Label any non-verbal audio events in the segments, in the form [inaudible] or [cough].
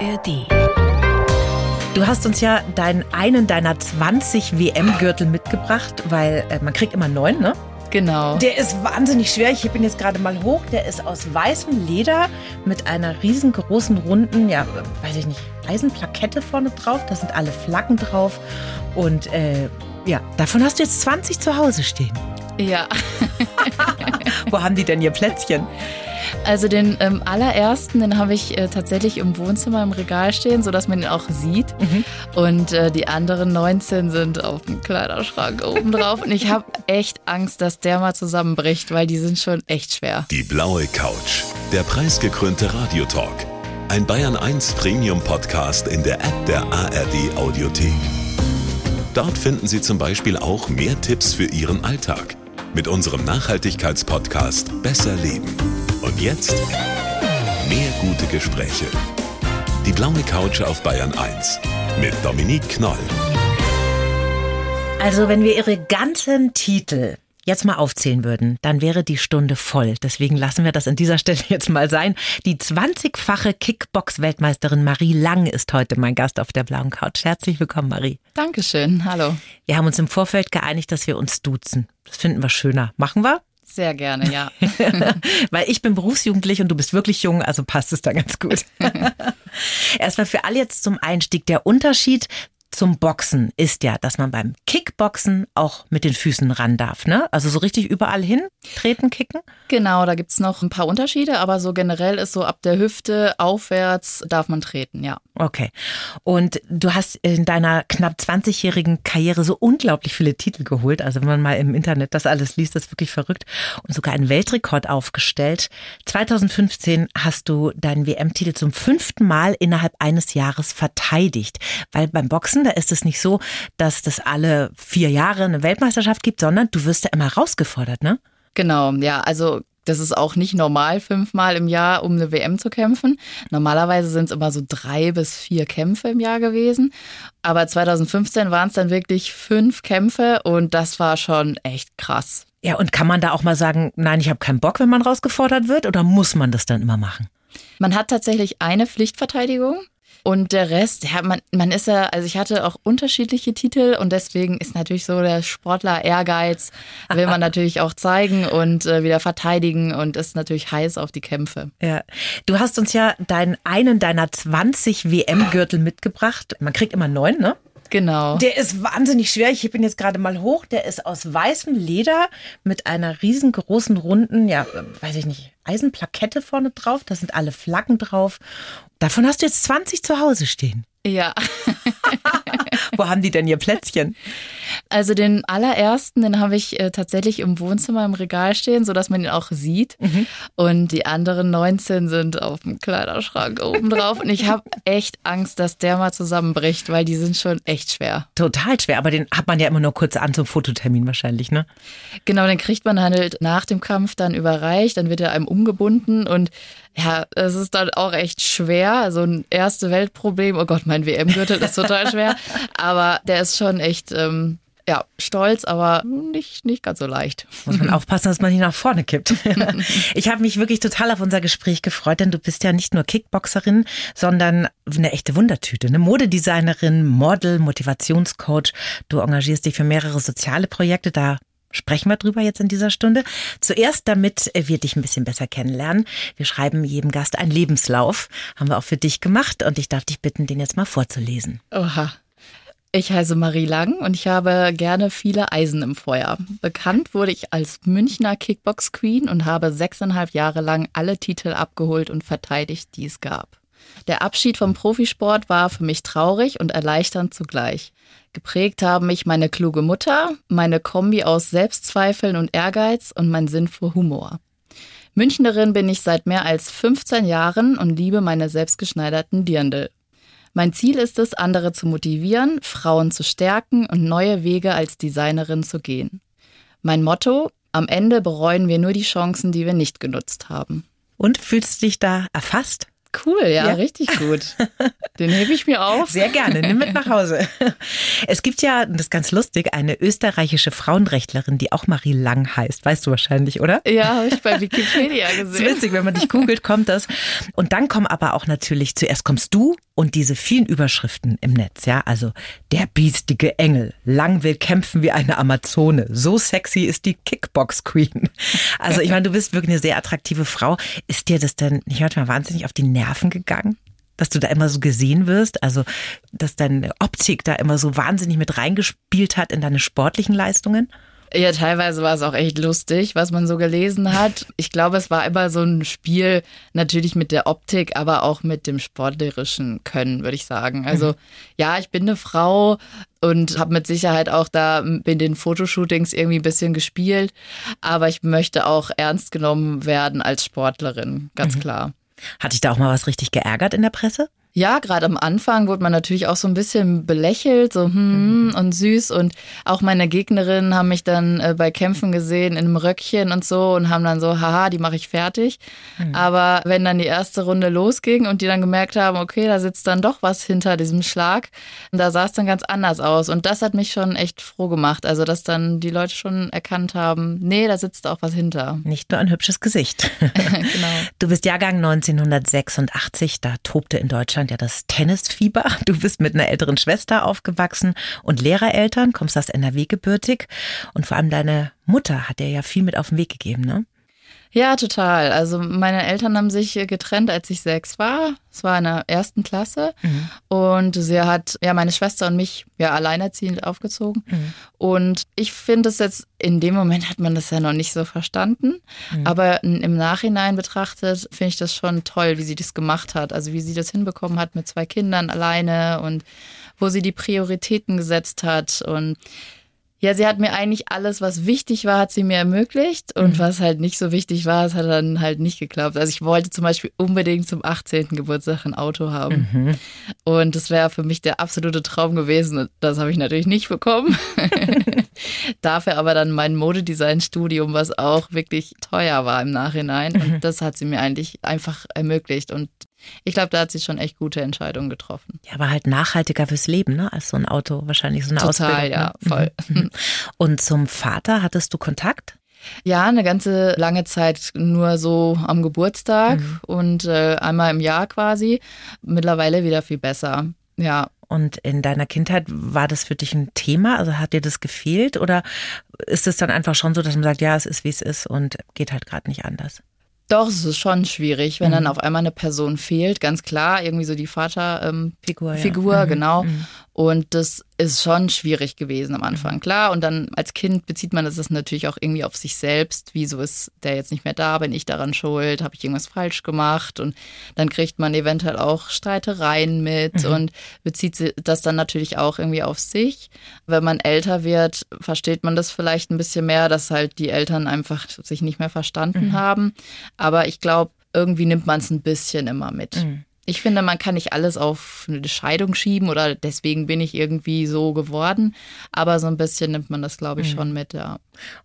ARD. Du hast uns ja deinen einen deiner 20 WM-Gürtel mitgebracht, weil äh, man kriegt immer neun, ne? Genau. Der ist wahnsinnig schwer. Ich heb ihn jetzt gerade mal hoch. Der ist aus weißem Leder mit einer riesengroßen runden, ja, weiß ich nicht, Eisenplakette vorne drauf. Da sind alle Flaggen drauf. Und äh, ja, davon hast du jetzt 20 zu Hause stehen. Ja. [laughs] Wo haben die denn ihr Plätzchen? Also den ähm, allerersten, den habe ich äh, tatsächlich im Wohnzimmer im Regal stehen, sodass man ihn auch sieht. Mhm. Und äh, die anderen 19 sind auf dem Kleiderschrank oben drauf. Und ich habe echt Angst, dass der mal zusammenbricht, weil die sind schon echt schwer. Die blaue Couch. Der preisgekrönte Radiotalk. Ein Bayern 1 Premium Podcast in der App der ARD Audiothek. Dort finden Sie zum Beispiel auch mehr Tipps für Ihren Alltag mit unserem Nachhaltigkeitspodcast Besser Leben. Und jetzt mehr gute Gespräche. Die blaue Couch auf Bayern 1 mit Dominique Knoll. Also, wenn wir ihre ganzen Titel jetzt mal aufzählen würden, dann wäre die Stunde voll. Deswegen lassen wir das an dieser Stelle jetzt mal sein. Die 20-fache Kickbox-Weltmeisterin Marie Lang ist heute mein Gast auf der blauen Couch. Herzlich willkommen, Marie. Dankeschön. Hallo. Wir haben uns im Vorfeld geeinigt, dass wir uns duzen. Das finden wir schöner. Machen wir? Sehr gerne, ja. [laughs] Weil ich bin berufsjugendlich und du bist wirklich jung, also passt es da ganz gut. [laughs] Erstmal für alle jetzt zum Einstieg der Unterschied zum Boxen ist ja, dass man beim Kickboxen auch mit den Füßen ran darf, ne? Also so richtig überall hin treten, kicken? Genau, da gibt's noch ein paar Unterschiede, aber so generell ist so ab der Hüfte aufwärts darf man treten, ja. Okay. Und du hast in deiner knapp 20-jährigen Karriere so unglaublich viele Titel geholt. Also wenn man mal im Internet das alles liest, das ist wirklich verrückt. Und sogar einen Weltrekord aufgestellt. 2015 hast du deinen WM-Titel zum fünften Mal innerhalb eines Jahres verteidigt. Weil beim Boxen, da ist es nicht so, dass das alle vier Jahre eine Weltmeisterschaft gibt, sondern du wirst ja immer rausgefordert, ne? Genau, ja, also das ist auch nicht normal, fünfmal im Jahr um eine WM zu kämpfen. Normalerweise sind es immer so drei bis vier Kämpfe im Jahr gewesen. Aber 2015 waren es dann wirklich fünf Kämpfe und das war schon echt krass. Ja, und kann man da auch mal sagen, nein, ich habe keinen Bock, wenn man rausgefordert wird, oder muss man das dann immer machen? Man hat tatsächlich eine Pflichtverteidigung. Und der Rest, ja, man, man ist ja, also ich hatte auch unterschiedliche Titel und deswegen ist natürlich so der Sportler Ehrgeiz, will man [laughs] natürlich auch zeigen und äh, wieder verteidigen und ist natürlich heiß auf die Kämpfe. Ja, du hast uns ja deinen einen deiner 20 WM-Gürtel mitgebracht. Man kriegt immer neun, ne? Genau. Der ist wahnsinnig schwer. Ich heb ihn jetzt gerade mal hoch. Der ist aus weißem Leder mit einer riesengroßen runden, ja, weiß ich nicht, Eisenplakette vorne drauf. Da sind alle Flaggen drauf. Davon hast du jetzt 20 zu Hause stehen. Ja. [laughs] Wo haben die denn ihr Plätzchen? Also den allerersten, den habe ich äh, tatsächlich im Wohnzimmer im Regal stehen, sodass man ihn auch sieht. Mhm. Und die anderen 19 sind auf dem Kleiderschrank oben drauf. Und ich habe echt Angst, dass der mal zusammenbricht, weil die sind schon echt schwer. Total schwer, aber den hat man ja immer nur kurz an zum Fototermin wahrscheinlich, ne? Genau, den kriegt man halt nach dem Kampf dann überreicht, dann wird er einem umgebunden und ja, es ist dann auch echt schwer. Also ein erste Weltproblem. Oh Gott, mein WM-Gürtel ist total [laughs] schwer. Aber der ist schon echt, ähm, ja, stolz, aber nicht, nicht ganz so leicht. Muss man [laughs] aufpassen, dass man ihn nach vorne kippt. [laughs] Ich habe mich wirklich total auf unser Gespräch gefreut, denn du bist ja nicht nur Kickboxerin, sondern eine echte Wundertüte. Eine Modedesignerin, Model, Motivationscoach. Du engagierst dich für mehrere soziale Projekte. Da sprechen wir drüber jetzt in dieser Stunde. Zuerst, damit wir dich ein bisschen besser kennenlernen. Wir schreiben jedem Gast einen Lebenslauf. Haben wir auch für dich gemacht und ich darf dich bitten, den jetzt mal vorzulesen. Oha. Ich heiße Marie Lang und ich habe gerne viele Eisen im Feuer. Bekannt wurde ich als Münchner Kickbox Queen und habe sechseinhalb Jahre lang alle Titel abgeholt und verteidigt, die es gab. Der Abschied vom Profisport war für mich traurig und erleichternd zugleich. Geprägt haben mich meine kluge Mutter, meine Kombi aus Selbstzweifeln und Ehrgeiz und mein Sinn für Humor. Münchnerin bin ich seit mehr als 15 Jahren und liebe meine selbstgeschneiderten Dirndl. Mein Ziel ist es, andere zu motivieren, Frauen zu stärken und neue Wege als Designerin zu gehen. Mein Motto, am Ende bereuen wir nur die Chancen, die wir nicht genutzt haben. Und fühlst du dich da erfasst? Cool, ja, ja, richtig gut. [laughs] Den hebe ich mir auf. Sehr gerne, nimm mit nach Hause. Es gibt ja, das ist ganz lustig, eine österreichische Frauenrechtlerin, die auch Marie Lang heißt. Weißt du wahrscheinlich, oder? Ja, habe ich bei Wikipedia [laughs] gesehen. Das ist witzig, wenn man dich googelt, kommt das. Und dann kommen aber auch natürlich, zuerst kommst du und diese vielen Überschriften im Netz, ja, also der biestige Engel, lang will kämpfen wie eine Amazone, so sexy ist die Kickbox Queen. Also ich meine, du bist wirklich eine sehr attraktive Frau. Ist dir das denn nicht manchmal wahnsinnig auf die Nerven gegangen? Dass du da immer so gesehen wirst, also dass deine Optik da immer so wahnsinnig mit reingespielt hat in deine sportlichen Leistungen? Ja, teilweise war es auch echt lustig, was man so gelesen hat. Ich glaube, es war immer so ein Spiel natürlich mit der Optik, aber auch mit dem sportlerischen Können, würde ich sagen. Also mhm. ja, ich bin eine Frau und habe mit Sicherheit auch da in den Fotoshootings irgendwie ein bisschen gespielt, aber ich möchte auch ernst genommen werden als Sportlerin, ganz mhm. klar. Hat dich da auch mal was richtig geärgert in der Presse? Ja, gerade am Anfang wurde man natürlich auch so ein bisschen belächelt, so hm mhm. und süß. Und auch meine Gegnerinnen haben mich dann äh, bei Kämpfen gesehen in einem Röckchen und so und haben dann so, haha, die mache ich fertig. Mhm. Aber wenn dann die erste Runde losging und die dann gemerkt haben, okay, da sitzt dann doch was hinter diesem Schlag, da sah es dann ganz anders aus. Und das hat mich schon echt froh gemacht. Also, dass dann die Leute schon erkannt haben, nee, da sitzt auch was hinter. Nicht nur ein hübsches Gesicht. [laughs] [laughs] genau. Du bist Jahrgang 1986, da tobte in Deutschland Deutschland ja das Tennisfieber. [laughs] Du bist mit einer älteren Schwester aufgewachsen und Lehrereltern, kommst aus NRW gebürtig. Und vor allem deine Mutter hat dir ja viel mit auf den Weg gegeben, ne? Ja, total. Also meine Eltern haben sich getrennt, als ich sechs war. Es war in der ersten Klasse. Mhm. Und sie hat ja meine Schwester und mich ja alleinerziehend aufgezogen. Mhm. Und ich finde es jetzt, in dem Moment hat man das ja noch nicht so verstanden. Mhm. Aber im Nachhinein betrachtet finde ich das schon toll, wie sie das gemacht hat. Also wie sie das hinbekommen hat mit zwei Kindern alleine und wo sie die Prioritäten gesetzt hat. Und ja, sie hat mir eigentlich alles, was wichtig war, hat sie mir ermöglicht. Und mhm. was halt nicht so wichtig war, es hat dann halt nicht geklappt. Also ich wollte zum Beispiel unbedingt zum 18. Geburtstag ein Auto haben. Mhm. Und das wäre für mich der absolute Traum gewesen. Das habe ich natürlich nicht bekommen. [laughs] Dafür aber dann mein Modedesign-Studium, was auch wirklich teuer war im Nachhinein. Und mhm. das hat sie mir eigentlich einfach ermöglicht. Und ich glaube, da hat sie schon echt gute Entscheidungen getroffen. Ja, aber halt nachhaltiger fürs Leben, ne? Als so ein Auto, wahrscheinlich so eine Total, Ausbildung. Total, ja, ne? voll. [laughs] Und zum Vater hattest du Kontakt? Ja, eine ganze lange Zeit nur so am Geburtstag mhm. und äh, einmal im Jahr quasi. Mittlerweile wieder viel besser. Ja. Und in deiner Kindheit war das für dich ein Thema? Also hat dir das gefehlt? Oder ist es dann einfach schon so, dass man sagt, ja, es ist wie es ist und geht halt gerade nicht anders? Doch, es ist schon schwierig, wenn mhm. dann auf einmal eine Person fehlt. Ganz klar, irgendwie so die Vaterfigur, ähm, Figur, ja. mhm. genau. Mhm. Und das ist schon schwierig gewesen am Anfang, mhm. klar. Und dann als Kind bezieht man das natürlich auch irgendwie auf sich selbst. Wieso ist der jetzt nicht mehr da? Bin ich daran schuld? Habe ich irgendwas falsch gemacht? Und dann kriegt man eventuell auch Streitereien mit mhm. und bezieht das dann natürlich auch irgendwie auf sich. Wenn man älter wird, versteht man das vielleicht ein bisschen mehr, dass halt die Eltern einfach sich nicht mehr verstanden mhm. haben. Aber ich glaube, irgendwie nimmt man es ein bisschen immer mit. Mhm. Ich finde, man kann nicht alles auf eine Scheidung schieben oder deswegen bin ich irgendwie so geworden. Aber so ein bisschen nimmt man das, glaube ich, mhm. schon mit, ja.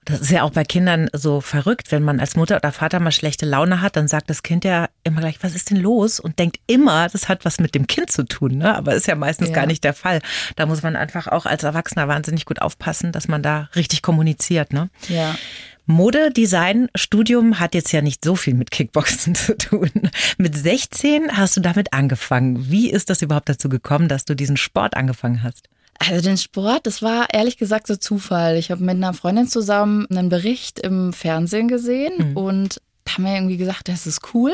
Das ist ja auch bei Kindern so verrückt, wenn man als Mutter oder Vater mal schlechte Laune hat, dann sagt das Kind ja immer gleich, was ist denn los? Und denkt immer, das hat was mit dem Kind zu tun, ne? Aber ist ja meistens ja. gar nicht der Fall. Da muss man einfach auch als Erwachsener wahnsinnig gut aufpassen, dass man da richtig kommuniziert, ne? Ja. Modedesign-Studium hat jetzt ja nicht so viel mit Kickboxen [laughs] zu tun. Mit 16 hast du damit angefangen. Wie ist das überhaupt dazu gekommen, dass du diesen Sport angefangen hast? Also den Sport, das war ehrlich gesagt so Zufall. Ich habe mit einer Freundin zusammen einen Bericht im Fernsehen gesehen mhm. und haben wir irgendwie gesagt, das ist cool.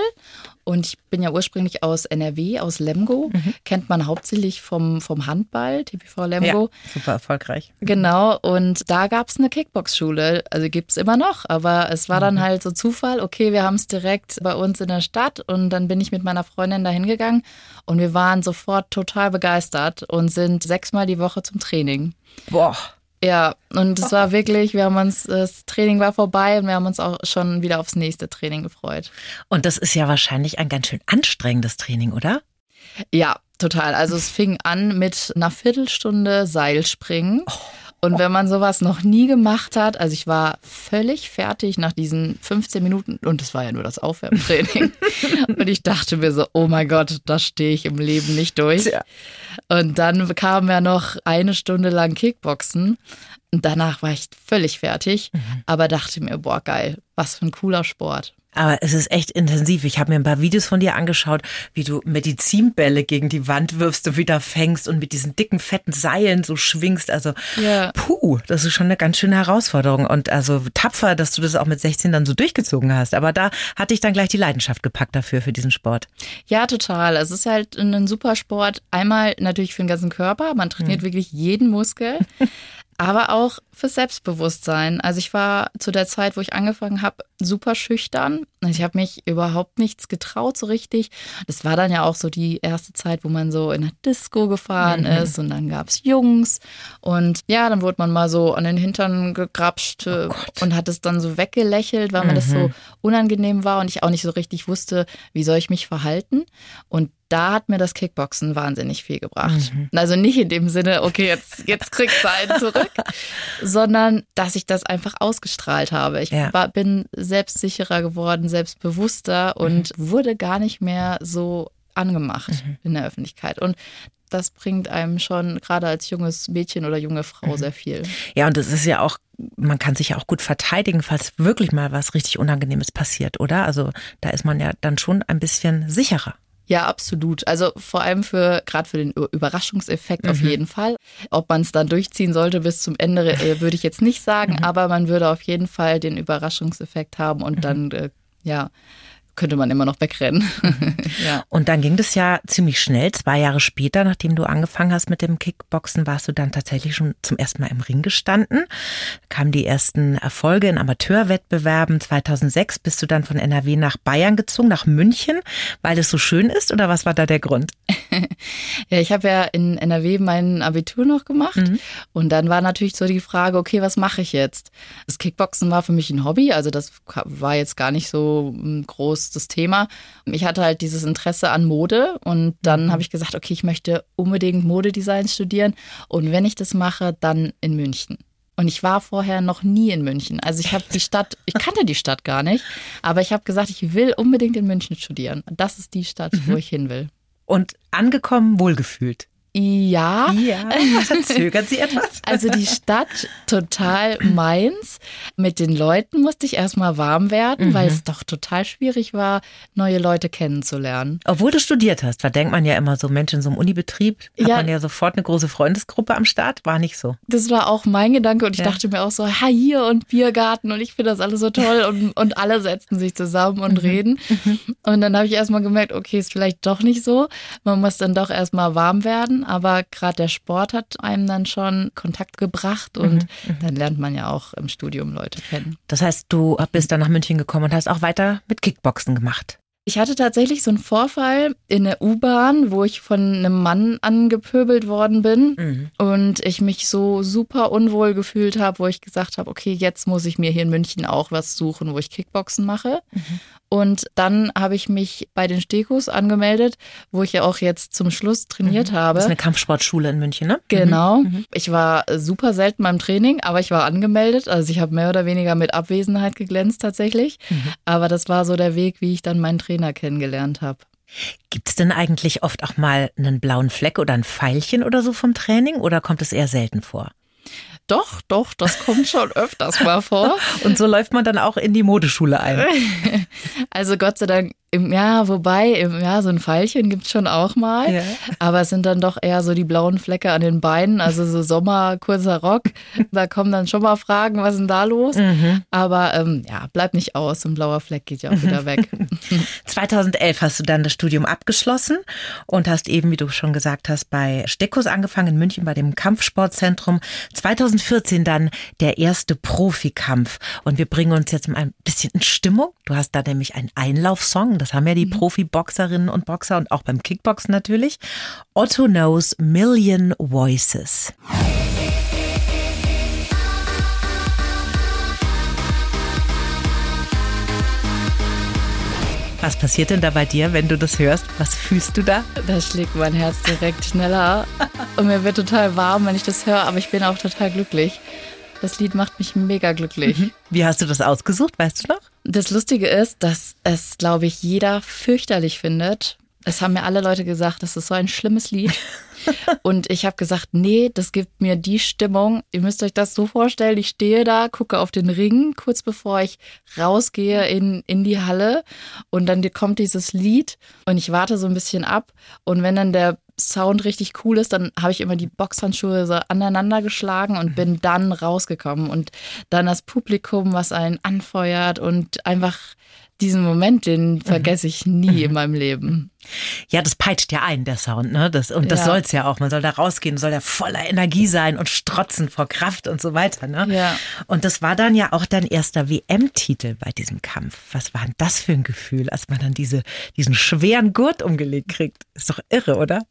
Und ich bin ja ursprünglich aus NRW, aus Lemgo. Mhm. Kennt man hauptsächlich vom, vom Handball, TPV Lemgo. Ja, super erfolgreich. Genau. Und da gab es eine Kickbox-Schule. Also gibt es immer noch. Aber es war dann mhm. halt so Zufall. Okay, wir haben es direkt bei uns in der Stadt. Und dann bin ich mit meiner Freundin da hingegangen. Und wir waren sofort total begeistert und sind sechsmal die Woche zum Training. Boah. Ja, und es [laughs] war wirklich, wir haben uns, das Training war vorbei und wir haben uns auch schon wieder aufs nächste Training gefreut. Und das ist ja wahrscheinlich ein ganz schön anstrengendes Training, oder? Ja, total. Also es fing an mit einer Viertelstunde Seilspringen. Oh. Und wenn man sowas noch nie gemacht hat, also ich war völlig fertig nach diesen 15 Minuten und es war ja nur das Aufwärmtraining. [laughs] und ich dachte mir so, oh mein Gott, das stehe ich im Leben nicht durch. Tja. Und dann kam ja noch eine Stunde lang Kickboxen. Und danach war ich völlig fertig, mhm. aber dachte mir, boah, geil, was für ein cooler Sport. Aber es ist echt intensiv. Ich habe mir ein paar Videos von dir angeschaut, wie du Medizinbälle gegen die Wand wirfst und wieder fängst und mit diesen dicken, fetten Seilen so schwingst. Also, ja. puh, das ist schon eine ganz schöne Herausforderung. Und also tapfer, dass du das auch mit 16 dann so durchgezogen hast. Aber da hatte ich dann gleich die Leidenschaft gepackt dafür, für diesen Sport. Ja, total. Es ist halt ein super Sport. Einmal natürlich für den ganzen Körper. Man trainiert mhm. wirklich jeden Muskel. [laughs] aber auch fürs Selbstbewusstsein. Also ich war zu der Zeit, wo ich angefangen habe, super schüchtern. Ich habe mich überhaupt nichts getraut so richtig. Das war dann ja auch so die erste Zeit, wo man so in der Disco gefahren mhm. ist und dann gab es Jungs und ja, dann wurde man mal so an den Hintern gegrapscht oh und hat es dann so weggelächelt, weil mhm. mir das so mhm. unangenehm war und ich auch nicht so richtig wusste, wie soll ich mich verhalten. Und da hat mir das Kickboxen wahnsinnig viel gebracht. Mhm. Also nicht in dem Sinne, okay, jetzt, jetzt kriegst du einen zurück, [laughs] sondern dass ich das einfach ausgestrahlt habe. Ich ja. war, bin selbstsicherer geworden, selbstbewusster und mhm. wurde gar nicht mehr so angemacht mhm. in der Öffentlichkeit. Und das bringt einem schon gerade als junges Mädchen oder junge Frau mhm. sehr viel. Ja, und es ist ja auch, man kann sich ja auch gut verteidigen, falls wirklich mal was richtig Unangenehmes passiert, oder? Also da ist man ja dann schon ein bisschen sicherer. Ja, absolut. Also vor allem für gerade für den Überraschungseffekt mhm. auf jeden Fall. Ob man es dann durchziehen sollte bis zum Ende, äh, würde ich jetzt nicht sagen, mhm. aber man würde auf jeden Fall den Überraschungseffekt haben und mhm. dann äh, ja könnte man immer noch wegrennen. [laughs] ja. Und dann ging das ja ziemlich schnell. Zwei Jahre später, nachdem du angefangen hast mit dem Kickboxen, warst du dann tatsächlich schon zum ersten Mal im Ring gestanden. Kamen die ersten Erfolge in Amateurwettbewerben. 2006 bist du dann von NRW nach Bayern gezogen, nach München, weil es so schön ist oder was war da der Grund? [laughs] ja, ich habe ja in NRW mein Abitur noch gemacht mhm. und dann war natürlich so die Frage, okay, was mache ich jetzt? Das Kickboxen war für mich ein Hobby, also das war jetzt gar nicht so hm, groß das Thema. Ich hatte halt dieses Interesse an Mode und dann mhm. habe ich gesagt, okay, ich möchte unbedingt Modedesign studieren und wenn ich das mache, dann in München. Und ich war vorher noch nie in München. Also ich habe die [laughs] Stadt, ich kannte die Stadt gar nicht, aber ich habe gesagt, ich will unbedingt in München studieren. Das ist die Stadt, mhm. wo ich hin will und angekommen wohlgefühlt. Ja. Ja. Zögert sie etwas? [laughs] Also die Stadt total meins. Mit den Leuten musste ich erstmal warm werden, mhm. weil es doch total schwierig war, neue Leute kennenzulernen. Obwohl du studiert hast, da denkt man ja immer so, Mensch, in so einem Unibetrieb hat ja. man ja sofort eine große Freundesgruppe am Start. War nicht so. Das war auch mein Gedanke und ich ja. dachte mir auch so, ha, hier und Biergarten und ich finde das alles so toll und, und alle setzen sich zusammen und mhm. reden. Mhm. Und dann habe ich erstmal gemerkt, okay, ist vielleicht doch nicht so. Man muss dann doch erstmal warm werden aber gerade der Sport hat einem dann schon Kontakt gebracht und mhm, mhm, dann lernt man ja auch im Studium Leute kennen. Das heißt, du bist dann nach München gekommen und hast auch weiter mit Kickboxen gemacht. Ich hatte tatsächlich so einen Vorfall in der U-Bahn, wo ich von einem Mann angepöbelt worden bin mhm. und ich mich so super unwohl gefühlt habe, wo ich gesagt habe, okay, jetzt muss ich mir hier in München auch was suchen, wo ich Kickboxen mache. Mhm. Und dann habe ich mich bei den Stekos angemeldet, wo ich ja auch jetzt zum Schluss trainiert mhm. habe. Das ist eine Kampfsportschule in München, ne? Genau. Mhm. mhm. Ich war super selten beim Training, aber ich war angemeldet. Also ich habe mehr oder weniger mit Abwesenheit geglänzt tatsächlich. Mhm. Aber das war so der Weg, wie ich dann meinen Trainer kennengelernt habe. Gibt es denn eigentlich oft auch mal einen blauen Fleck oder ein Pfeilchen oder so vom Training oder kommt es eher selten vor? Doch, doch, das kommt schon öfters mal vor. [laughs] Und so läuft man dann auch in die Modeschule ein. [laughs] Also Gott sei Dank im, ja, wobei, im, ja, so ein Pfeilchen gibt es schon auch mal. Ja. Aber es sind dann doch eher so die blauen Flecke an den Beinen, also so Sommer, kurzer Rock. [laughs] Da kommen dann schon mal Fragen, was ist denn da los? Mhm. Aber ähm, ja, bleibt nicht aus. Ein blauer Fleck geht ja auch wieder weg. [laughs] 2011 hast du dann das Studium abgeschlossen und hast eben, wie du schon gesagt hast, bei Steckos angefangen in München bei dem Kampfsportzentrum. 2014 dann der erste Profikampf. Und wir bringen uns jetzt mal ein bisschen in Stimmung. Du hast da nämlich einen Einlaufsong das haben ja die mhm. Profi-Boxerinnen und Boxer und auch beim Kickboxen natürlich. Otto knows Million Voices. Was passiert denn da bei dir, wenn du das hörst? Was fühlst du da? Da schlägt mein Herz direkt schneller und mir wird total warm, wenn ich das höre, aber ich bin auch total glücklich. Das Lied macht mich mega glücklich. Mhm. Wie hast du das ausgesucht, weißt du noch? Das Lustige ist, dass es, glaube ich, jeder fürchterlich findet. Es haben mir alle Leute gesagt, das ist so ein schlimmes Lied. [laughs] Und ich habe gesagt, nee, das gibt mir die Stimmung. Ihr müsst euch das so vorstellen, ich stehe da, gucke auf den Ring, kurz bevor ich rausgehe in, in die Halle. Und dann kommt dieses Lied und ich warte so ein bisschen ab. Und wenn dann der Sound richtig cool ist, dann habe ich immer die Boxhandschuhe so aneinander geschlagen und bin dann rausgekommen. Und dann das Publikum, was einen anfeuert und einfach diesen Moment, den mhm. vergesse ich nie in meinem Leben. Ja, das peitscht ja ein, der Sound, ne? Das, und das ja. soll es ja auch. Man soll da rausgehen, soll ja voller Energie sein und strotzen vor Kraft und so weiter, ne? Ja. Und das war dann ja auch dein erster WM-Titel bei diesem Kampf. Was war denn das für ein Gefühl, als man dann diese, diesen schweren Gurt umgelegt kriegt? Ist doch irre, oder?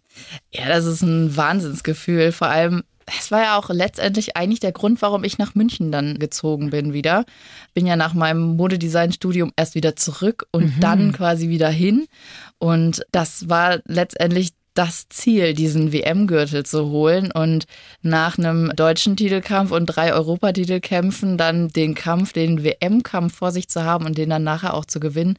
Ja, das ist ein Wahnsinnsgefühl. Vor allem, es war ja auch letztendlich eigentlich der Grund, warum ich nach München dann gezogen bin wieder. Bin ja nach meinem Modedesign-Studium erst wieder zurück und mhm. dann quasi wieder hin. Und das war letztendlich das Ziel, diesen WM-Gürtel zu holen und nach einem deutschen Titelkampf und drei Europatitelkämpfen dann den Kampf, den WM-Kampf vor sich zu haben und den dann nachher auch zu gewinnen,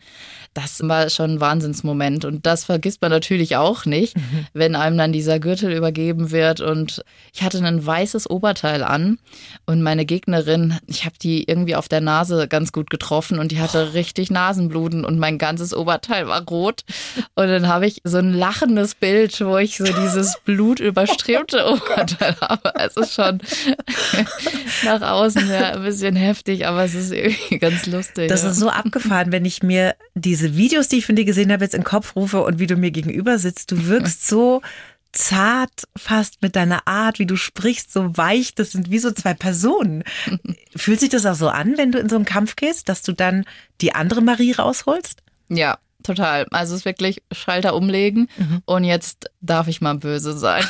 das war schon ein Wahnsinnsmoment. Und das vergisst man natürlich auch nicht, mhm. wenn einem dann dieser Gürtel übergeben wird. Und ich hatte ein weißes Oberteil an und meine Gegnerin, ich habe die irgendwie auf der Nase ganz gut getroffen und die hatte oh. richtig Nasenbluten und mein ganzes Oberteil war rot. Und dann habe ich so ein lachendes Bild, wo ich so dieses [laughs] blutüberstrebte Oberteil habe. Es ist schon [laughs] nach außen ja ein bisschen heftig, aber es ist irgendwie ganz lustig. Das ja. ist so abgefahren, wenn ich mir diese diese Videos, die ich von dir gesehen habe, jetzt in den Kopf rufe und wie du mir gegenüber sitzt, du wirkst so zart fast mit deiner Art, wie du sprichst, so weich. Das sind wie so zwei Personen. Fühlt sich das auch so an, wenn du in so einen Kampf gehst, dass du dann die andere Marie rausholst? Ja, total. Also es ist wirklich Schalter umlegen mhm. und jetzt darf ich mal böse sein.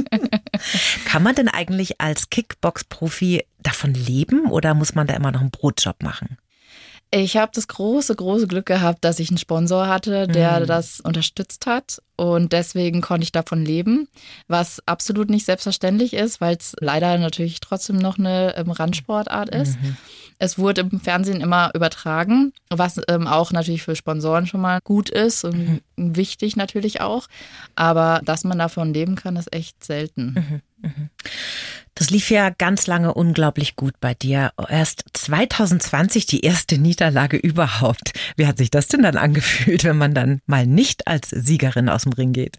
[laughs] Kann man denn eigentlich als Kickbox-Profi davon leben oder muss man da immer noch einen Brotjob machen? Ich habe das große, große Glück gehabt, dass ich einen Sponsor hatte, der mhm. das unterstützt hat. Und deswegen konnte ich davon leben, was absolut nicht selbstverständlich ist, weil es leider natürlich trotzdem noch eine ähm, Randsportart ist. Mhm. Es wurde im Fernsehen immer übertragen, was ähm, auch natürlich für Sponsoren schon mal gut ist und mhm. wichtig natürlich auch. Aber dass man davon leben kann, ist echt selten. Das lief ja ganz lange unglaublich gut bei dir. Erst 2020 die erste Niederlage überhaupt. Wie hat sich das denn dann angefühlt, wenn man dann mal nicht als Siegerin aus dem Ring geht?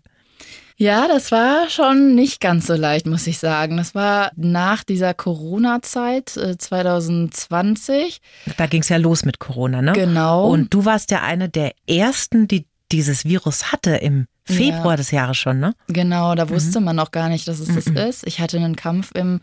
Ja, das war schon nicht ganz so leicht, muss ich sagen. Das war nach dieser Corona-Zeit 2020. Äh, da ging es ja los mit Corona, ne? Genau. Und du warst ja eine der ersten, die dieses Virus hatte im Februar ja. des Jahres schon, ne? Genau, da wusste mhm. man noch gar nicht, dass es das mhm. ist. Ich hatte einen Kampf im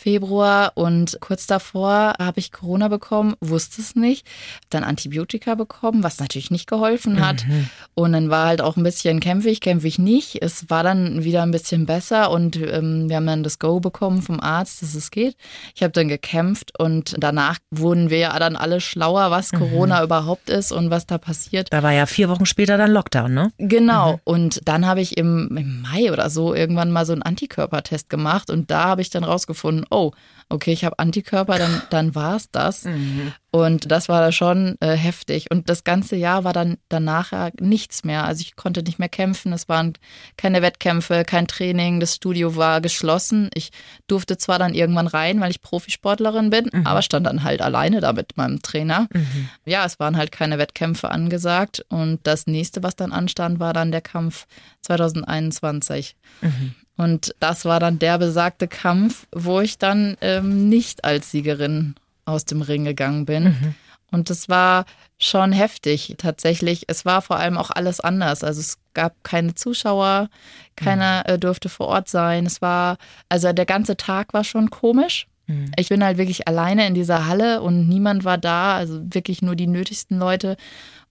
Februar und kurz davor habe ich Corona bekommen, wusste es nicht, dann Antibiotika bekommen, was natürlich nicht geholfen hat. Mhm. Und dann war halt auch ein bisschen kämpfe ich, kämpfe ich nicht. Es war dann wieder ein bisschen besser und ähm, wir haben dann das Go bekommen vom Arzt, dass es geht. Ich habe dann gekämpft und danach wurden wir ja dann alle schlauer, was mhm. Corona überhaupt ist und was da passiert. Da war ja vier Wochen später dann Lockdown, ne? Genau. Mhm. Und dann habe ich im, im Mai oder so irgendwann mal so einen Antikörpertest gemacht und da habe ich dann rausgefunden, oh, okay, ich habe Antikörper, dann, dann war es das. Mhm. Und das war schon äh, heftig. Und das ganze Jahr war dann danach nichts mehr. Also ich konnte nicht mehr kämpfen. Es waren keine Wettkämpfe, kein Training. Das Studio war geschlossen. Ich durfte zwar dann irgendwann rein, weil ich Profisportlerin bin, mhm. aber stand dann halt alleine da mit meinem Trainer. Mhm. Ja, es waren halt keine Wettkämpfe angesagt. Und das nächste, was dann anstand, war dann der Kampf 2021. Mhm. Und das war dann der besagte Kampf, wo ich dann ähm, nicht als Siegerin aus dem Ring gegangen bin. Mhm. Und das war schon heftig tatsächlich. Es war vor allem auch alles anders. Also es gab keine Zuschauer, keiner mhm. äh, durfte vor Ort sein. Es war, also der ganze Tag war schon komisch. Mhm. Ich bin halt wirklich alleine in dieser Halle und niemand war da, also wirklich nur die nötigsten Leute.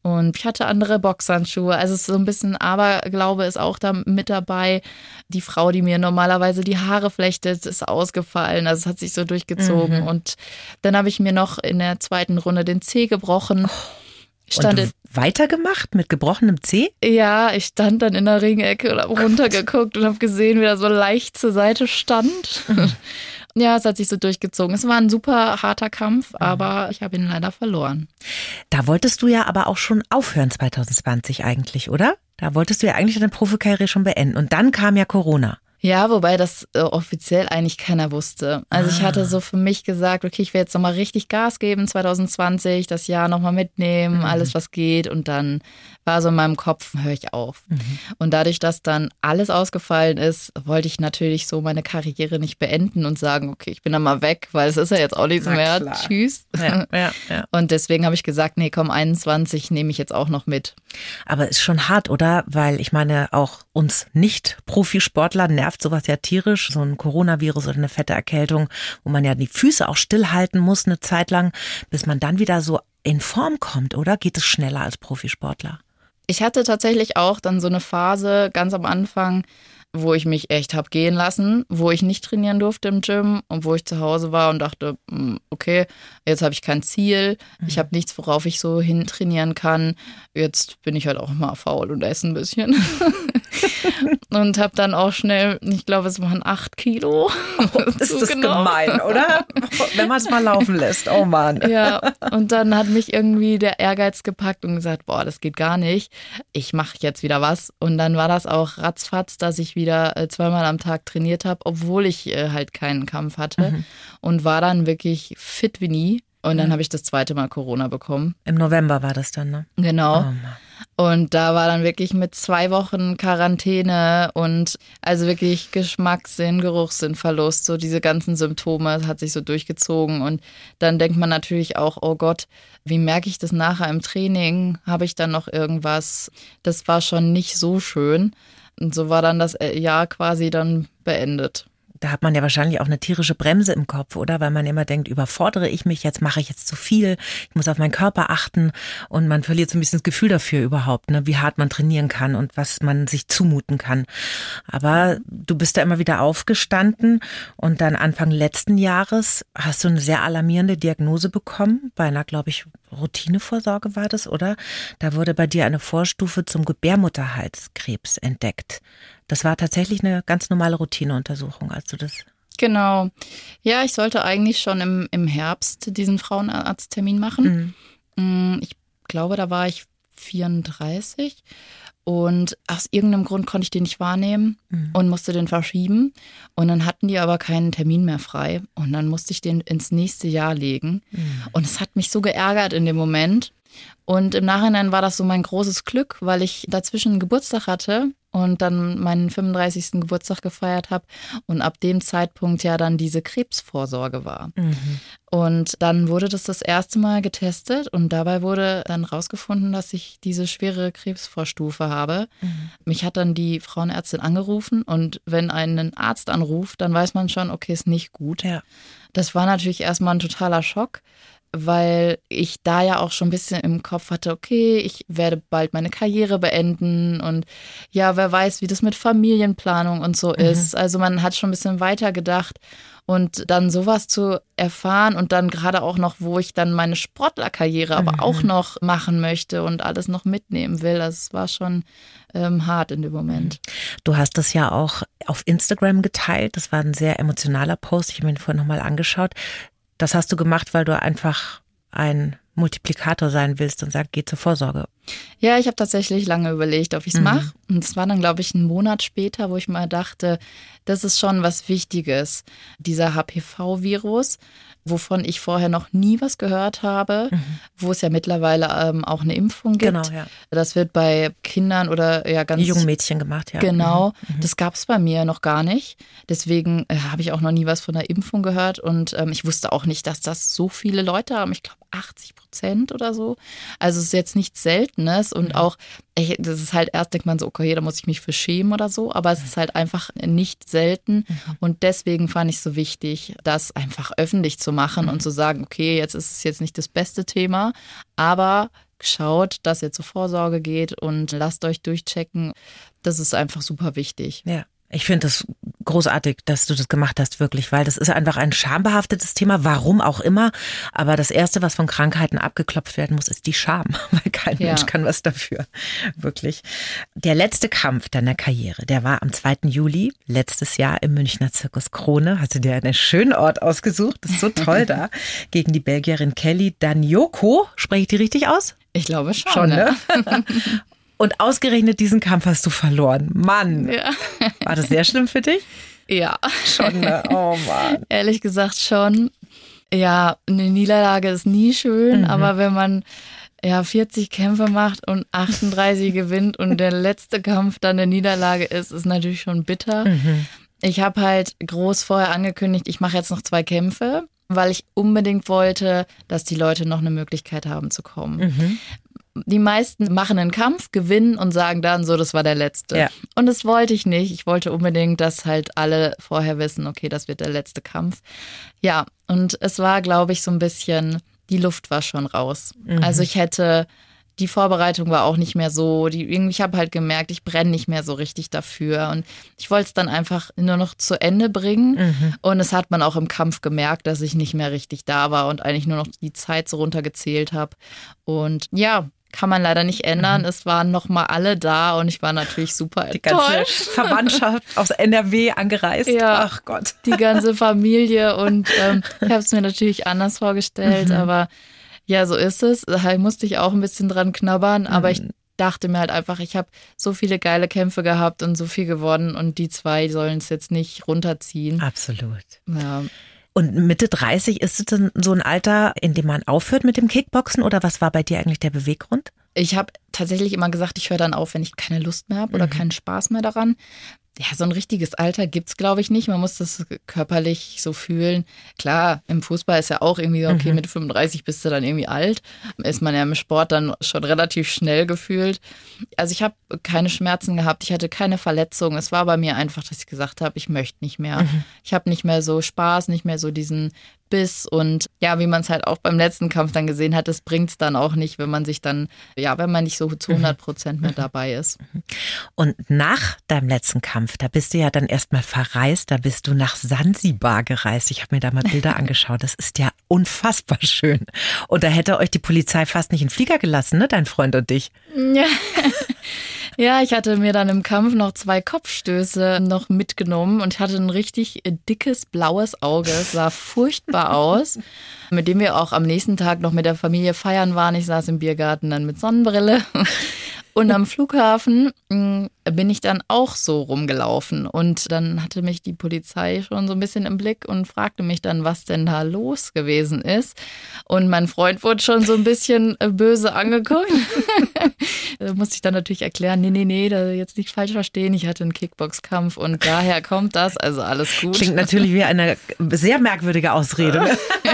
Und ich hatte andere Boxhandschuhe. Also so ein bisschen Aberglaube ist auch da mit dabei. Die Frau, die mir normalerweise die Haare flechtet, ist ausgefallen. Also es hat sich so durchgezogen. Mhm. Und dann habe ich mir noch in der zweiten Runde den Zeh gebrochen. Oh. stand und weitergemacht mit gebrochenem Zeh? Ja, ich stand dann in der Ringecke und habe runtergeguckt und habe gesehen, wie er so leicht zur Seite stand. [laughs] Ja, es hat sich so durchgezogen. Es war ein super harter Kampf, mhm. aber ich habe ihn leider verloren. Da wolltest du ja aber auch schon aufhören 2020 eigentlich, oder? Da wolltest du ja eigentlich deine Profikarriere schon beenden. Und dann kam ja Corona. Ja, wobei das äh, offiziell eigentlich keiner wusste. Also ah. ich hatte ah. so für mich gesagt, okay, ich will jetzt nochmal richtig Gas geben 2020, das Jahr nochmal mitnehmen, mhm. alles was geht und dann war so in meinem Kopf, höre ich auf. Mhm. Und dadurch, dass dann alles ausgefallen ist, wollte ich natürlich so meine Karriere nicht beenden und sagen, okay, ich bin dann mal weg, weil es ist ja jetzt auch nichts mehr. Tschüss. Ja, ja, ja. [laughs] Und deswegen habe ich gesagt, nee, komm, 21 nehme ich jetzt auch noch mit. Aber ist schon hart, oder? Weil ich meine, auch uns Nicht-Profisportler nervt sowas ja tierisch, so ein Coronavirus oder eine fette Erkältung, wo man ja die Füße auch stillhalten muss eine Zeit lang, bis man dann wieder so in Form kommt, oder? Geht es schneller als Profisportler? Ich hatte tatsächlich auch dann so eine Phase ganz am Anfang, wo ich mich echt hab gehen lassen, wo ich nicht trainieren durfte im Gym und wo ich zu Hause war und dachte, hm, okay, jetzt habe ich kein Ziel, ich mhm. habe nichts, worauf ich so hin trainieren kann. Jetzt bin ich halt auch mal faul und esse ein bisschen. [laughs] [laughs] und habe dann auch schnell, ich glaube, es waren acht Kilo. Oh, [laughs] ist das gemein, oder? Wenn man es mal laufen lässt. Oh Mann. Ja, und dann hat mich irgendwie der Ehrgeiz gepackt und gesagt, boah, das geht gar nicht. Ich mache jetzt wieder was. Und dann war das auch ratzfatz, dass ich wieder äh, zweimal am Tag trainiert habe, obwohl ich äh, halt keinen Kampf hatte. Mhm. Und war dann wirklich fit wie nie. Und dann mhm. habe ich das zweite Mal Corona bekommen. Im November war das dann, ne? Genau. Oh und da war dann wirklich mit zwei Wochen Quarantäne und also wirklich Geschmackssinn, Geruchssinnverlust, so diese ganzen Symptome hat sich so durchgezogen. Und dann denkt man natürlich auch, oh Gott, wie merke ich das nachher im Training? Habe ich dann noch irgendwas? Das war schon nicht so schön. Und so war dann das Jahr quasi dann beendet da hat man ja wahrscheinlich auch eine tierische Bremse im Kopf, oder? Weil man immer denkt, überfordere ich mich jetzt, mache ich jetzt zu viel, ich muss auf meinen Körper achten und man verliert so ein bisschen das Gefühl dafür überhaupt, ne? wie hart man trainieren kann und was man sich zumuten kann. Aber du bist da immer wieder aufgestanden und dann Anfang letzten Jahres hast du eine sehr alarmierende Diagnose bekommen, bei einer, glaube ich, Routinevorsorge war das, oder? Da wurde bei dir eine Vorstufe zum Gebärmutterhalskrebs entdeckt. Das war tatsächlich eine ganz normale Routineuntersuchung, als du das. Genau. Ja, ich sollte eigentlich schon im, im Herbst diesen Frauenarzttermin machen. Mhm. Mm, ich glaube, da war ich 34 und aus irgendeinem Grund konnte ich den nicht wahrnehmen mhm. und musste den verschieben. Und dann hatten die aber keinen Termin mehr frei. Und dann musste ich den ins nächste Jahr legen. Mhm. Und es hat mich so geärgert in dem Moment. Und im Nachhinein war das so mein großes Glück, weil ich dazwischen Geburtstag hatte und dann meinen 35. Geburtstag gefeiert habe und ab dem Zeitpunkt ja dann diese Krebsvorsorge war. Mhm. Und dann wurde das das erste Mal getestet und dabei wurde dann rausgefunden, dass ich diese schwere Krebsvorstufe habe. Mhm. Mich hat dann die Frauenärztin angerufen und wenn einen Arzt anruft, dann weiß man schon, okay, ist nicht gut. Ja. Das war natürlich erstmal ein totaler Schock weil ich da ja auch schon ein bisschen im Kopf hatte, okay, ich werde bald meine Karriere beenden und ja, wer weiß, wie das mit Familienplanung und so mhm. ist. Also man hat schon ein bisschen weiter gedacht und dann sowas zu erfahren und dann gerade auch noch, wo ich dann meine Sportlerkarriere aber mhm. auch noch machen möchte und alles noch mitnehmen will, das war schon ähm, hart in dem Moment. Du hast das ja auch auf Instagram geteilt. Das war ein sehr emotionaler Post. Ich habe mir den vorhin nochmal angeschaut. Das hast du gemacht, weil du einfach ein Multiplikator sein willst und sagst, geh zur Vorsorge. Ja, ich habe tatsächlich lange überlegt, ob ich es mhm. mache. Und es war dann, glaube ich, ein Monat später, wo ich mal dachte, das ist schon was Wichtiges. Dieser HPV-Virus, wovon ich vorher noch nie was gehört habe, mhm. wo es ja mittlerweile ähm, auch eine Impfung gibt. Genau, ja. Das wird bei Kindern oder ja ganz jungen Mädchen gemacht, ja. Genau, mhm. mhm. das gab es bei mir noch gar nicht. Deswegen äh, habe ich auch noch nie was von der Impfung gehört und ähm, ich wusste auch nicht, dass das so viele Leute haben. Ich glaube 80 Prozent oder so. Also es ist jetzt nichts Seltenes und mhm. auch, ey, das ist halt erst denkt man so, okay, da muss ich mich für schämen oder so, aber es ist halt einfach nicht selten mhm. und deswegen fand ich es so wichtig, das einfach öffentlich zu machen mhm. und zu sagen, okay, jetzt ist es jetzt nicht das beste Thema, aber schaut, dass ihr zur Vorsorge geht und lasst euch durchchecken. Das ist einfach super wichtig. Ja. Ich finde es großartig, dass du das gemacht hast, wirklich, weil das ist einfach ein schambehaftetes Thema, warum auch immer. Aber das Erste, was von Krankheiten abgeklopft werden muss, ist die Scham, [laughs] weil kein ja. Mensch kann was dafür. Wirklich. Der letzte Kampf deiner Karriere, der war am 2. Juli letztes Jahr im Münchner Zirkus Krone. Hast du dir einen schönen Ort ausgesucht? Das ist so toll da. [laughs] Gegen die Belgierin Kelly Danioko. Spreche ich die richtig aus? Ich glaube schon. schon ne? [laughs] Und ausgerechnet diesen Kampf hast du verloren. Mann. Ja. [laughs] War das sehr schlimm für dich? Ja. Schon, ne? Oh Mann. [laughs] Ehrlich gesagt schon. Ja, eine Niederlage ist nie schön, mhm. aber wenn man ja 40 Kämpfe macht und 38 gewinnt und der letzte Kampf dann eine Niederlage ist, ist natürlich schon bitter. Mhm. Ich habe halt groß vorher angekündigt, ich mache jetzt noch zwei Kämpfe, weil ich unbedingt wollte, dass die Leute noch eine Möglichkeit haben zu kommen. Mhm die meisten machen einen Kampf, gewinnen und sagen dann so, das war der letzte. Ja. Und das wollte ich nicht. Ich wollte unbedingt, dass halt alle vorher wissen, okay, das wird der letzte Kampf. Ja, und es war, glaube ich, so ein bisschen, die Luft war schon raus. Mhm. Also ich hätte, die Vorbereitung war auch nicht mehr so, die, ich habe halt gemerkt, ich brenne nicht mehr so richtig dafür. Und ich wollte es dann einfach nur noch zu Ende bringen. Mhm. Und es hat man auch im Kampf gemerkt, dass ich nicht mehr richtig da war und eigentlich nur noch die Zeit so runtergezählt habe. Und ja, kann man leider nicht ändern. Mhm. Es waren noch mal alle da und ich war natürlich super Die ganze enttäuscht. Verwandtschaft aus NRW angereist. Ja, Ach Gott. Die ganze [laughs] Familie und ähm, ich habe es mir natürlich anders vorgestellt, mhm. aber ja, so ist es. Da musste ich auch ein bisschen dran knabbern, aber ich mhm. dachte mir halt einfach, ich habe so viele geile Kämpfe gehabt und so viel gewonnen und die zwei sollen es jetzt nicht runterziehen. Absolut. Ja. Und Mitte 30 ist es dann so ein Alter, in dem man aufhört mit dem Kickboxen oder was war bei dir eigentlich der Beweggrund? Ich habe tatsächlich immer gesagt, ich höre dann auf, wenn ich keine Lust mehr habe oder mhm. keinen Spaß mehr daran ja, so ein richtiges Alter gibt es, glaube ich, nicht. Man muss das körperlich so fühlen. Klar, im Fußball ist ja auch irgendwie okay, mhm. mit 35 bist du dann irgendwie alt. Ist man ja im Sport dann schon relativ schnell gefühlt. Also ich habe keine Schmerzen gehabt, ich hatte keine Verletzungen. Es war bei mir einfach, dass ich gesagt habe, ich möchte nicht mehr. Mhm. Ich habe nicht mehr so Spaß, nicht mehr so diesen Biss und ja, wie man es halt auch beim letzten Kampf dann gesehen hat, das bringt es dann auch nicht, wenn man sich dann, ja, wenn man nicht so zu 100 mhm. Prozent mehr dabei ist. Und nach deinem letzten Kampf, da bist du ja dann erstmal verreist, da bist du nach Sansibar gereist. Ich habe mir da mal Bilder [laughs] angeschaut. Das ist ja unfassbar schön. Und da hätte euch die Polizei fast nicht in den Flieger gelassen, ne, dein Freund und dich. Ja. Ja, ich hatte mir dann im Kampf noch zwei Kopfstöße noch mitgenommen und hatte ein richtig dickes blaues Auge. Es sah [laughs] furchtbar aus, mit dem wir auch am nächsten Tag noch mit der Familie feiern waren. Ich saß im Biergarten dann mit Sonnenbrille. Und am Flughafen mm, bin ich dann auch so rumgelaufen. Und dann hatte mich die Polizei schon so ein bisschen im Blick und fragte mich dann, was denn da los gewesen ist. Und mein Freund wurde schon so ein bisschen äh, böse angeguckt. [laughs] da musste ich dann natürlich erklären, nee, nee, nee, da jetzt nicht falsch verstehen. Ich hatte einen Kickboxkampf und daher kommt das. Also alles gut. Klingt natürlich wie eine sehr merkwürdige Ausrede.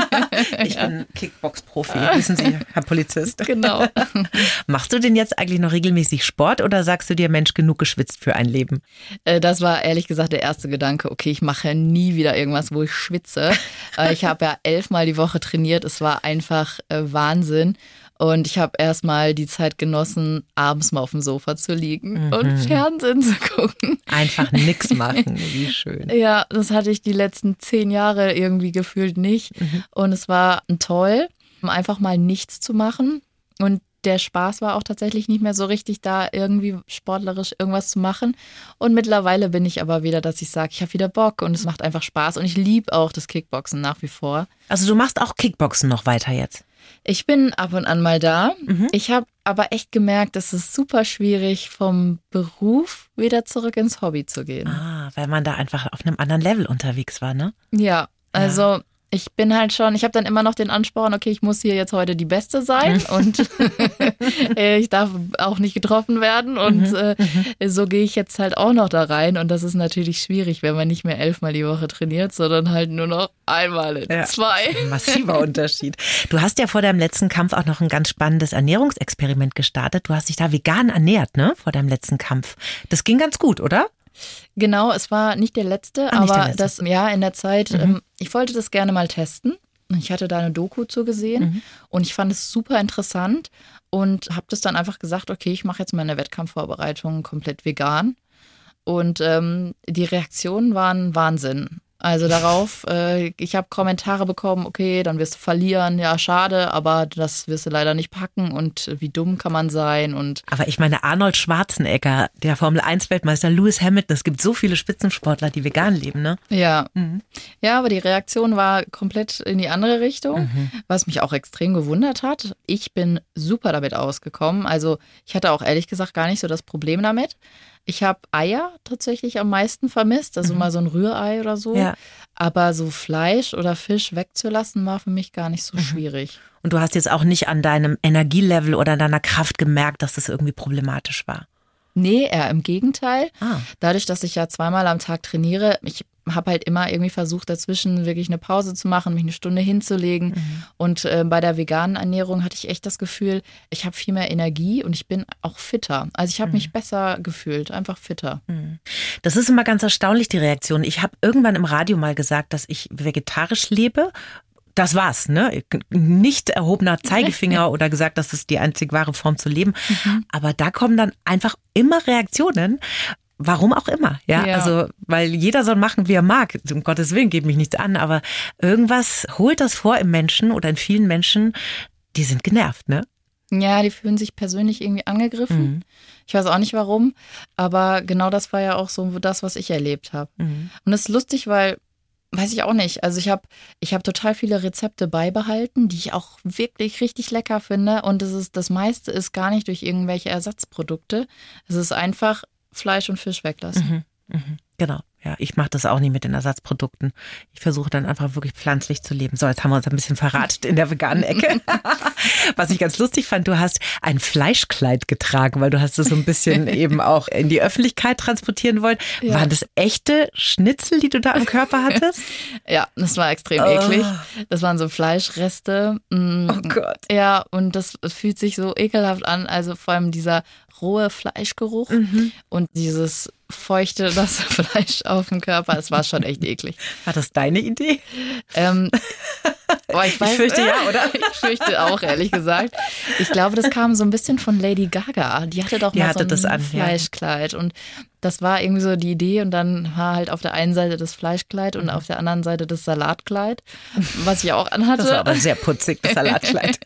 [laughs] ich bin Kickbox-Profi, wissen Sie, Herr Polizist. Genau. [laughs] Machst du denn jetzt eigentlich noch regelmäßig Sport oder sagst du dir, Mensch, genug geschwitzt für ein Leben? Äh, das war ehrlich gesagt der erste Gedanke. Okay, ich mache nie wieder irgendwas, wo ich schwitze. [laughs] Äh, ich habe ja elfmal die Woche trainiert. Es war einfach äh, Wahnsinn. Und ich habe erstmal die Zeit genossen, abends mal auf dem Sofa zu liegen mhm. und Fernsehen zu gucken. Einfach nichts machen, [laughs] wie schön. Ja, das hatte ich die letzten zehn Jahre irgendwie gefühlt nicht. Mhm. Und es war toll, einfach mal nichts zu machen. Und der Spaß war auch tatsächlich nicht mehr so richtig da, irgendwie sportlerisch irgendwas zu machen. Und mittlerweile bin ich aber wieder, dass ich sage, ich habe wieder Bock und es macht einfach Spaß. Und ich liebe auch das Kickboxen nach wie vor. Also du machst auch Kickboxen noch weiter jetzt? Ich bin ab und an mal da. Mhm. Ich habe aber echt gemerkt, es ist super schwierig, vom Beruf wieder zurück ins Hobby zu gehen. Ah, weil man da einfach auf einem anderen Level unterwegs war, ne? Ja, also ja ich bin halt schon, ich habe dann immer noch den Ansporn, okay, ich muss hier jetzt heute die Beste sein [laughs] und [laughs] äh, ich darf auch nicht getroffen werden. Und mhm. äh, mhm. so gehe ich jetzt halt auch noch da rein. Und das ist natürlich schwierig, wenn man nicht mehr elfmal die Woche trainiert, sondern halt nur noch einmal in ja. zwei. massiver [laughs] Unterschied. Du hast ja vor deinem letzten Kampf auch noch ein ganz spannendes Ernährungsexperiment gestartet. Du hast dich da vegan ernährt, ne? Vor deinem letzten Kampf. Das ging ganz gut, oder? Genau, es war nicht der letzte, ah, aber der letzte. das, ja, in der Zeit, mhm. ähm, ich wollte das gerne mal testen. Ich hatte da eine Doku zu gesehen mhm. und ich fand es super interessant und habe das dann einfach gesagt, okay, ich mache jetzt meine Wettkampfvorbereitung komplett vegan. Und ähm, die Reaktionen waren Wahnsinn. Also darauf, äh, ich habe Kommentare bekommen, okay, dann wirst du verlieren, ja, schade, aber das wirst du leider nicht packen und wie dumm kann man sein und. Aber ich meine, Arnold Schwarzenegger, der Formel 1 Weltmeister, Lewis Hamilton, es gibt so viele Spitzensportler, die vegan leben, ne? Ja. Mhm. Ja, aber die Reaktion war komplett in die andere Richtung, mhm. was mich auch extrem gewundert hat. Ich bin super damit ausgekommen. Also ich hatte auch ehrlich gesagt gar nicht so das Problem damit. Ich habe Eier tatsächlich am meisten vermisst, also mhm. mal so ein Rührei oder so. Ja. Aber so Fleisch oder Fisch wegzulassen war für mich gar nicht so mhm. schwierig. Und du hast jetzt auch nicht an deinem Energielevel oder an deiner Kraft gemerkt, dass das irgendwie problematisch war? Nee, eher im Gegenteil. Ah. Dadurch, dass ich ja zweimal am Tag trainiere, ich habe halt immer irgendwie versucht, dazwischen wirklich eine Pause zu machen, mich eine Stunde hinzulegen. Mhm. Und äh, bei der veganen Ernährung hatte ich echt das Gefühl, ich habe viel mehr Energie und ich bin auch fitter. Also ich habe mhm. mich besser gefühlt, einfach fitter. Mhm. Das ist immer ganz erstaunlich, die Reaktion. Ich habe irgendwann im Radio mal gesagt, dass ich vegetarisch lebe das war's, ne? Nicht erhobener Zeigefinger [laughs] oder gesagt, das ist die einzig wahre Form zu leben. Mhm. Aber da kommen dann einfach immer Reaktionen. Warum auch immer, ja? ja? Also, weil jeder soll machen, wie er mag. Um Gottes Willen geht mich nichts an, aber irgendwas holt das vor im Menschen oder in vielen Menschen, die sind genervt, ne? Ja, die fühlen sich persönlich irgendwie angegriffen. Mhm. Ich weiß auch nicht warum, aber genau das war ja auch so das, was ich erlebt habe. Mhm. Und es ist lustig, weil Weiß ich auch nicht. Also ich habe ich hab total viele Rezepte beibehalten, die ich auch wirklich richtig lecker finde. Und das, ist, das meiste ist gar nicht durch irgendwelche Ersatzprodukte. Es ist einfach Fleisch und Fisch weglassen. Mhm, mh. Genau. Ja, ich mache das auch nicht mit den Ersatzprodukten. Ich versuche dann einfach wirklich pflanzlich zu leben. So, jetzt haben wir uns ein bisschen verratet in der veganen Ecke. [laughs] Was ich ganz lustig fand, du hast ein Fleischkleid getragen, weil du hast es so ein bisschen [laughs] eben auch in die Öffentlichkeit transportieren wollen. Ja. Waren das echte Schnitzel, die du da am Körper hattest? [laughs] ja, das war extrem oh. eklig. Das waren so Fleischreste. Mm, oh Gott. Ja, und das fühlt sich so ekelhaft an. Also vor allem dieser rohe Fleischgeruch mhm. und dieses feuchte [laughs] das Fleisch auf dem Körper. Es war schon echt eklig. War das deine Idee? Ähm, [laughs] oh, ich, weiß, ich fürchte ja, oder? [laughs] Ich fürchte auch, ehrlich gesagt. Ich glaube, das kam so ein bisschen von Lady Gaga. Die hatte doch die mal hatte so ein an, Fleischkleid. Ja. Und das war irgendwie so die Idee. Und dann war halt auf der einen Seite das Fleischkleid und mhm. auf der anderen Seite das Salatkleid, was ich auch anhatte. Das war aber sehr putzig, das Salatkleid.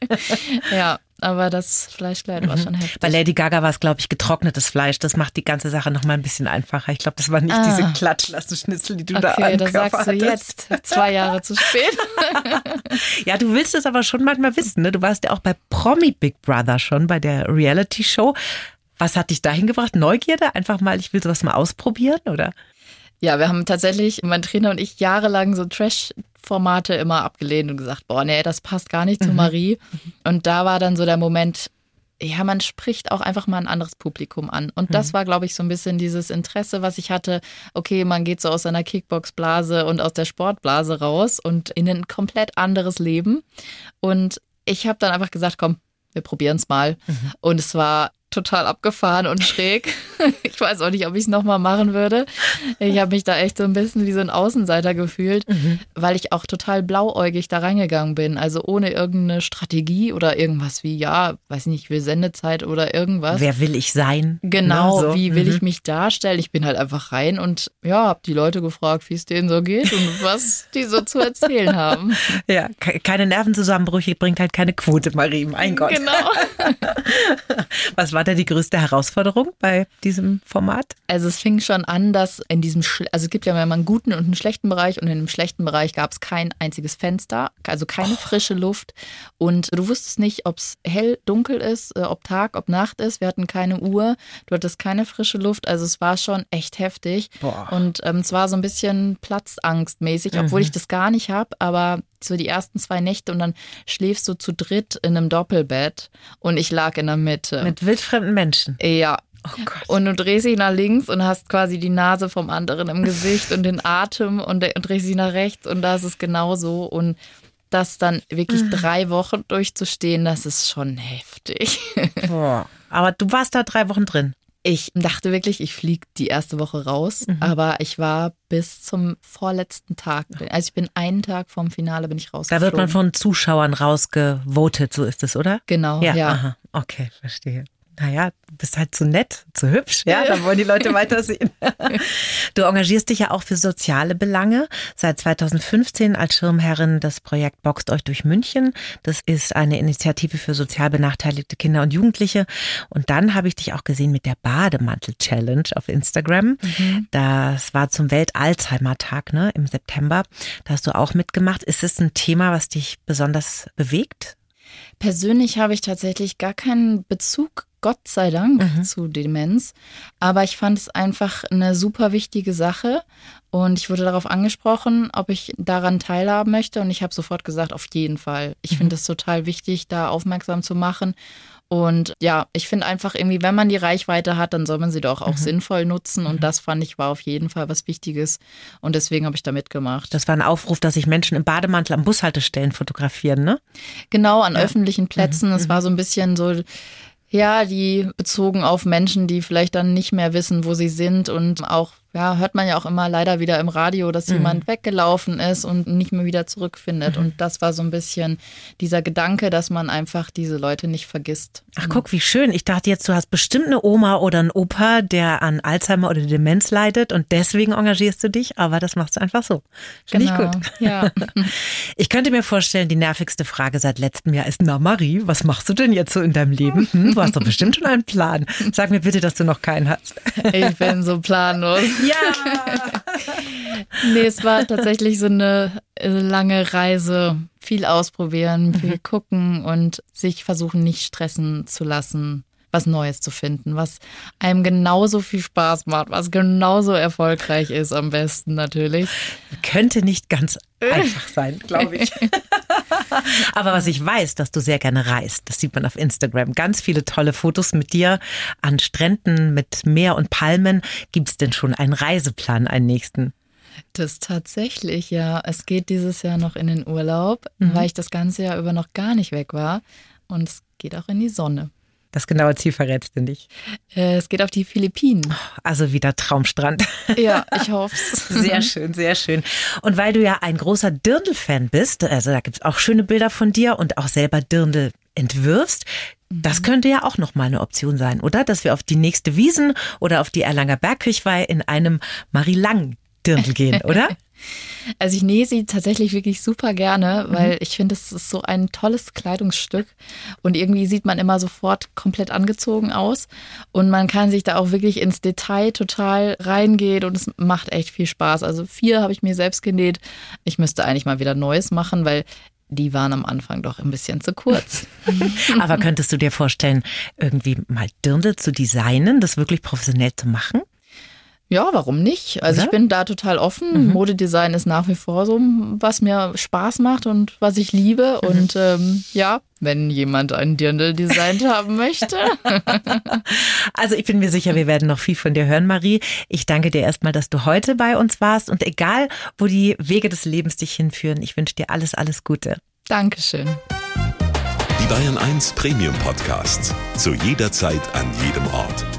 ja, aber das Fleischkleid war mhm. schon heftig. Bei Lady Gaga war es, glaube ich, getrocknetes Fleisch. Das macht die ganze Sache noch mal ein bisschen einfacher. Ich glaube, das war nicht ah. diese Klatschlasse-Schnitzel, die du okay, da Okay, das sagst du jetzt, zwei Jahre zu spät. [laughs] ja, du willst es aber schon manchmal wissen. Ne? Du warst ja auch bei Promi Big Brother schon, bei der Reality-Show. Was hat dich dahin gebracht? Neugierde? Einfach mal, ich will sowas mal ausprobieren, oder? Ja, wir haben tatsächlich, mein Trainer und ich, jahrelang so Trash-Formate immer abgelehnt und gesagt, boah, nee, das passt gar nicht zu mhm. Marie. Und da war dann so der Moment, ja, man spricht auch einfach mal ein anderes Publikum an. Und das mhm. war, glaube ich, so ein bisschen dieses Interesse, was ich hatte. Okay, man geht so aus seiner Kickbox-Blase und aus der Sportblase raus und in ein komplett anderes Leben. Und ich habe dann einfach gesagt, komm, wir probieren es mal. Mhm. Und es war total abgefahren und schräg. [laughs] Ich weiß auch nicht, ob ich es nochmal machen würde. Ich habe mich da echt so ein bisschen wie so ein Außenseiter gefühlt, mhm. weil ich auch total blauäugig da reingegangen bin. Also ohne irgendeine Strategie oder irgendwas wie, ja, weiß nicht, ich will Sendezeit oder irgendwas. Wer will ich sein? Genau, so. wie will mhm. ich mich darstellen? Ich bin halt einfach rein und ja, habe die Leute gefragt, wie es denen so geht und [laughs] was die so zu erzählen haben. [laughs] Ja, keine Nervenzusammenbrüche bringt halt keine Quote, Marie, mein Gott. Genau. was war war da die größte Herausforderung bei diesem Format? Also es fing schon an, dass in diesem, also es gibt ja immer einen guten und einen schlechten Bereich und in dem schlechten Bereich gab es kein einziges Fenster, also keine oh. frische Luft und du wusstest nicht, ob es hell, dunkel ist, äh, ob Tag, ob Nacht ist. Wir hatten keine Uhr, du hattest keine frische Luft, also es war schon echt heftig Boah. und ähm, es war so ein bisschen Platzangstmäßig, obwohl mhm. ich das gar nicht habe, aber so die ersten zwei Nächte und dann schläfst du zu dritt in einem Doppelbett und ich lag in der Mitte. Mit wildfremden Menschen. Ja. Oh und du drehst dich nach links und hast quasi die Nase vom anderen im Gesicht und den Atem und, und drehst dich nach rechts und da ist es genauso. Und das dann wirklich mhm. drei Wochen durchzustehen, das ist schon heftig. [laughs] Boah. Aber du warst da drei Wochen drin. Ich dachte wirklich, ich fliege die erste Woche raus, mhm. aber ich war bis zum vorletzten Tag. Also ich bin einen Tag vom Finale bin ich raus. Da wird man von Zuschauern rausgevotet, so ist es, oder? Genau, ja. ja. Aha. Okay, verstehe. Naja, du bist halt zu nett, zu hübsch, ja, dann wollen die Leute weitersehen. [laughs] Du engagierst dich ja auch für soziale Belange. Seit 2015 als Schirmherrin des Projekt Boxt euch durch München. Das ist eine Initiative für sozial benachteiligte Kinder und Jugendliche. Und dann habe ich dich auch gesehen mit der Bademantel-Challenge auf Instagram. Mhm. Das war zum Welt-Alzheimer-Tag ne, im September. Da hast du auch mitgemacht. Ist es ein Thema, was dich besonders bewegt? Persönlich habe ich tatsächlich gar keinen Bezug Gott sei Dank mhm. zu Demenz. Aber ich fand es einfach eine super wichtige Sache. Und ich wurde darauf angesprochen, ob ich daran teilhaben möchte. Und ich habe sofort gesagt, auf jeden Fall. Ich mhm. finde es total wichtig, da aufmerksam zu machen. Und ja, ich finde einfach irgendwie, wenn man die Reichweite hat, dann soll man sie doch auch mhm. sinnvoll nutzen. Und mhm. das fand ich war auf jeden Fall was Wichtiges. Und deswegen habe ich da mitgemacht. Das war ein Aufruf, dass sich Menschen im Bademantel am Bushaltestellen fotografieren, ne? Genau, an ja. öffentlichen Plätzen. Es mhm. war so ein bisschen so, ja, die bezogen auf Menschen, die vielleicht dann nicht mehr wissen, wo sie sind und auch ja, hört man ja auch immer leider wieder im Radio, dass mhm. jemand weggelaufen ist und nicht mehr wieder zurückfindet. Mhm. Und das war so ein bisschen dieser Gedanke, dass man einfach diese Leute nicht vergisst. Ach, guck, wie schön. Ich dachte jetzt, du hast bestimmt eine Oma oder einen Opa, der an Alzheimer oder Demenz leidet und deswegen engagierst du dich, aber das machst du einfach so. Finde genau. ich gut. Ja. [laughs] Ich könnte mir vorstellen, die nervigste Frage seit letztem Jahr ist, na Marie, was machst du denn jetzt so in deinem Leben? Hm, du hast doch bestimmt schon einen Plan. Sag mir bitte, dass du noch keinen hast. Ich bin so planlos. Ja! [laughs] nee, es war tatsächlich so eine äh, lange Reise. Viel ausprobieren, viel mhm. gucken und sich versuchen, nicht stressen zu lassen was Neues zu finden, was einem genauso viel Spaß macht, was genauso erfolgreich ist, am besten natürlich. Könnte nicht ganz [laughs] einfach sein, glaube ich. [laughs] Aber was ich weiß, dass du sehr gerne reist, das sieht man auf Instagram. Ganz viele tolle Fotos mit dir an Stränden mit Meer und Palmen. Gibt es denn schon einen Reiseplan, einen nächsten? Das tatsächlich, ja. Es geht dieses Jahr noch in den Urlaub, mhm. weil ich das ganze Jahr über noch gar nicht weg war. Und es geht auch in die Sonne. Das genaue Ziel verrätst du nicht. Äh, es geht auf die Philippinen. Also wieder Traumstrand. Ja, [laughs] ich hoffe es. Sehr schön, sehr schön. Und weil du ja ein großer Dirndl-Fan bist, also da gibt es auch schöne Bilder von dir und auch selber Dirndl entwirfst, das mhm. könnte ja auch nochmal eine Option sein, oder? Dass wir auf die nächste Wiesen oder auf die Erlanger Bergkirchweih in einem Marie Lang Dirndl gehen, oder? [laughs] Also ich nähe sie tatsächlich wirklich super gerne, weil mhm. ich finde, es ist so ein tolles Kleidungsstück und irgendwie sieht man immer sofort komplett angezogen aus und man kann sich da auch wirklich ins Detail total reingehen und es macht echt viel Spaß. Also vier habe ich mir selbst genäht. Ich müsste eigentlich mal wieder Neues machen, weil die waren am Anfang doch ein bisschen zu kurz. [laughs] Aber könntest du dir vorstellen, irgendwie mal Dirndl zu designen, das wirklich professionell zu machen? Ja, warum nicht? Also Oder? ich bin da total offen. Mhm. Modedesign ist nach wie vor so, was mir Spaß macht und was ich liebe. Mhm. Und ähm, ja, wenn jemand einen Dirndl designt haben möchte. [laughs] also ich bin mir sicher, wir werden noch viel von dir hören, Marie. Ich danke dir erstmal, dass du heute bei uns warst. Und egal, wo die Wege des Lebens dich hinführen, ich wünsche dir alles, alles Gute. Dankeschön. Die Bayern 1 Premium Podcasts. Zu jeder Zeit, an jedem Ort